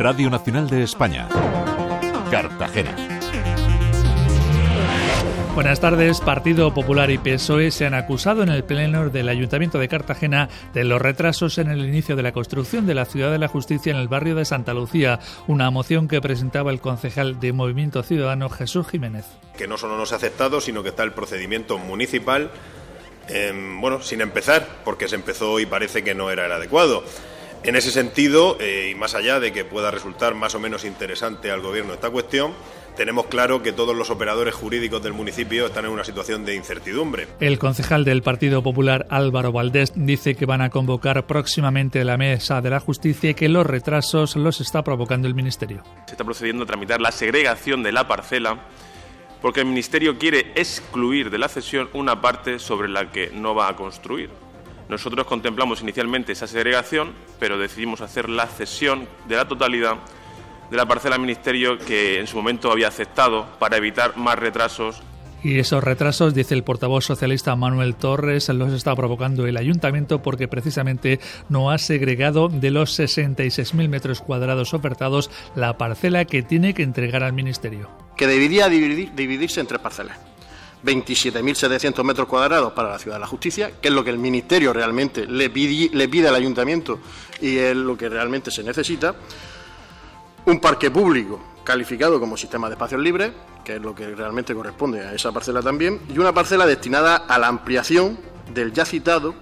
Radio Nacional de España. Cartagena. Buenas tardes. Partido Popular y PSOE se han acusado en el Pleno del Ayuntamiento de Cartagena de los retrasos en el inicio de la construcción de la Ciudad de la Justicia en el barrio de Santa Lucía, una moción que presentaba el concejal de Movimiento Ciudadano Jesús Jiménez. Que no solo no se ha aceptado, sino que está el procedimiento municipal, em, bueno, sin empezar, porque se empezó y parece que no era el adecuado. En ese sentido, eh, y más allá de que pueda resultar más o menos interesante al Gobierno esta cuestión, tenemos claro que todos los operadores jurídicos del municipio están en una situación de incertidumbre. El concejal del Partido Popular Álvaro Valdés dice que van a convocar próximamente la mesa de la justicia y que los retrasos los está provocando el Ministerio. Se está procediendo a tramitar la segregación de la parcela porque el Ministerio quiere excluir de la cesión una parte sobre la que no va a construir. Nosotros contemplamos inicialmente esa segregación, pero decidimos hacer la cesión de la totalidad de la parcela al Ministerio que en su momento había aceptado para evitar más retrasos y esos retrasos, dice el portavoz socialista Manuel Torres, los está provocando el ayuntamiento porque precisamente no ha segregado de los 66.000 metros cuadrados ofertados la parcela que tiene que entregar al Ministerio. Que debería dividirse en tres parcelas. 27.700 metros cuadrados para la Ciudad de la Justicia, que es lo que el Ministerio realmente le pide, al Ayuntamiento y es lo que realmente se necesita. Un parque público calificado como sistema de espacios libres, que es lo que realmente corresponde a esa parcela también, y una parcela destinada a la ampliación del ya citado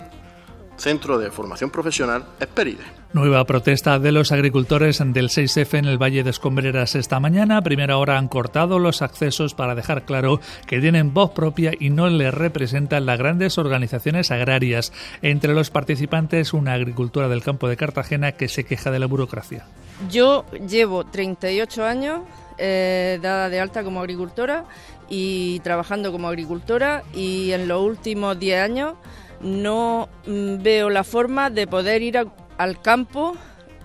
Centro de Formación Profesional Esperide. Nueva protesta de los agricultores del 6F en el Valle de Escombreras esta mañana. A primera hora han cortado los accesos para dejar claro que tienen voz propia y no les representan las grandes organizaciones agrarias. Entre los participantes, una agricultora del campo de Cartagena que se queja de la burocracia. Yo llevo 38 años eh, dada de alta como agricultora y trabajando como agricultora y en los últimos 10 años no mm, veo la forma de poder ir al campo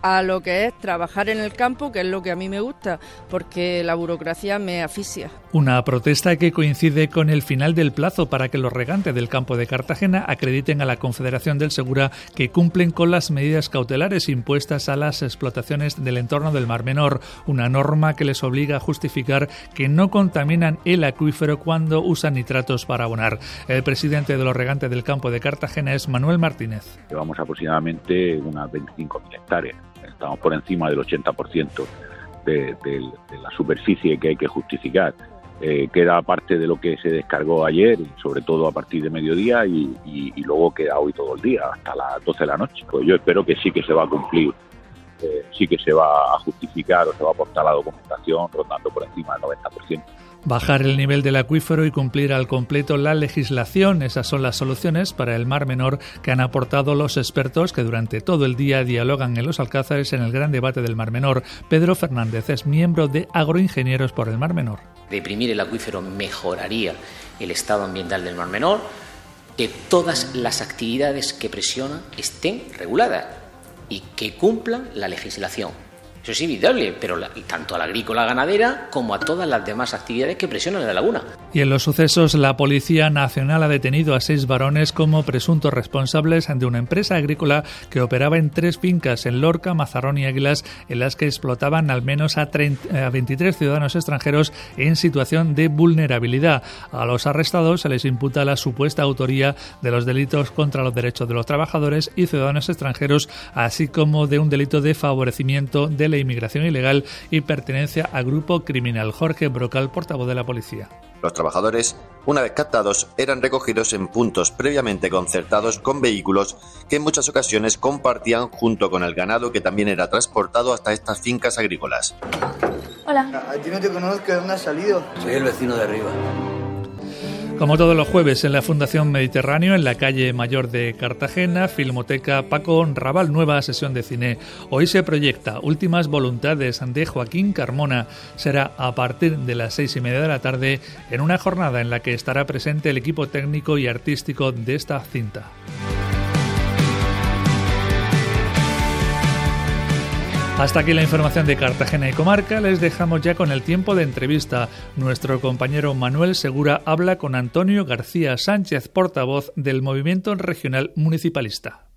a lo que es trabajar en el campo, que es lo que a mí me gusta, porque la burocracia me asfixia. Una protesta que coincide con el final del plazo para que los regantes del campo de Cartagena acrediten a la Confederación del Segura que cumplen con las medidas cautelares impuestas a las explotaciones del entorno del Mar Menor, una norma que les obliga a justificar que no contaminan el acuífero cuando usan nitratos para abonar. El presidente de los regantes del campo de Cartagena es Manuel Martínez. Llevamos aproximadamente unas 25.000 hectáreas estamos por encima del 80% de, la superficie que hay que justificar. Eh, queda parte de lo que se descargó ayer, sobre todo a partir de mediodía, y, luego queda hoy todo el día, hasta las 12 de la noche. Pues yo espero que sí que se va a cumplir, eh, sí que se va a justificar o se va a aportar la documentación rondando por encima del 90% bajar el nivel del acuífero y cumplir al completo la legislación. Esas son las soluciones para el Mar Menor que han aportado los expertos que durante todo el día dialogan en los Alcázares en el gran debate del Mar Menor. Pedro Fernández es miembro de Agroingenieros por el Mar Menor. Deprimir el acuífero mejoraría el estado ambiental del Mar Menor, que todas las actividades que presiona estén reguladas y que cumplan la legislación. Eso es inevitable, pero tanto a la agrícola ganadera como a todas las demás actividades que presionan la laguna. Y en los sucesos, la Policía Nacional ha detenido a seis varones como presuntos responsables de una empresa agrícola que operaba en tres fincas en Lorca, Mazarrón y Águilas, en las que explotaban al menos a, 23 ciudadanos extranjeros en situación de vulnerabilidad. A los arrestados se les imputa la supuesta autoría de los delitos contra los derechos de los trabajadores y ciudadanos extranjeros, así como de un delito de favorecimiento de inmigración ilegal y pertenencia a grupo criminal. Jorge Brocal, portavoz de la policía. Los trabajadores, una vez captados, eran recogidos en puntos previamente concertados con vehículos que en muchas ocasiones compartían junto con el ganado que también era transportado hasta estas fincas agrícolas. Hola. A ti no te conozco, ¿dónde has salido? Soy el vecino de arriba. Como todos los jueves en la Fundación Mediterráneo, en la calle Mayor de Cartagena, Filmoteca Paco Raval, nueva sesión de cine. Hoy se proyecta Últimas Voluntades de Joaquín Carmona. Será a partir de las seis y media de la tarde en una jornada en la que estará presente el equipo técnico y artístico de esta cinta. Hasta aquí la información de Cartagena y Comarca. Les dejamos ya con el tiempo de entrevista. Nuestro compañero Manuel Segura habla con Antonio García Sánchez, portavoz del Movimiento Regional Municipalista.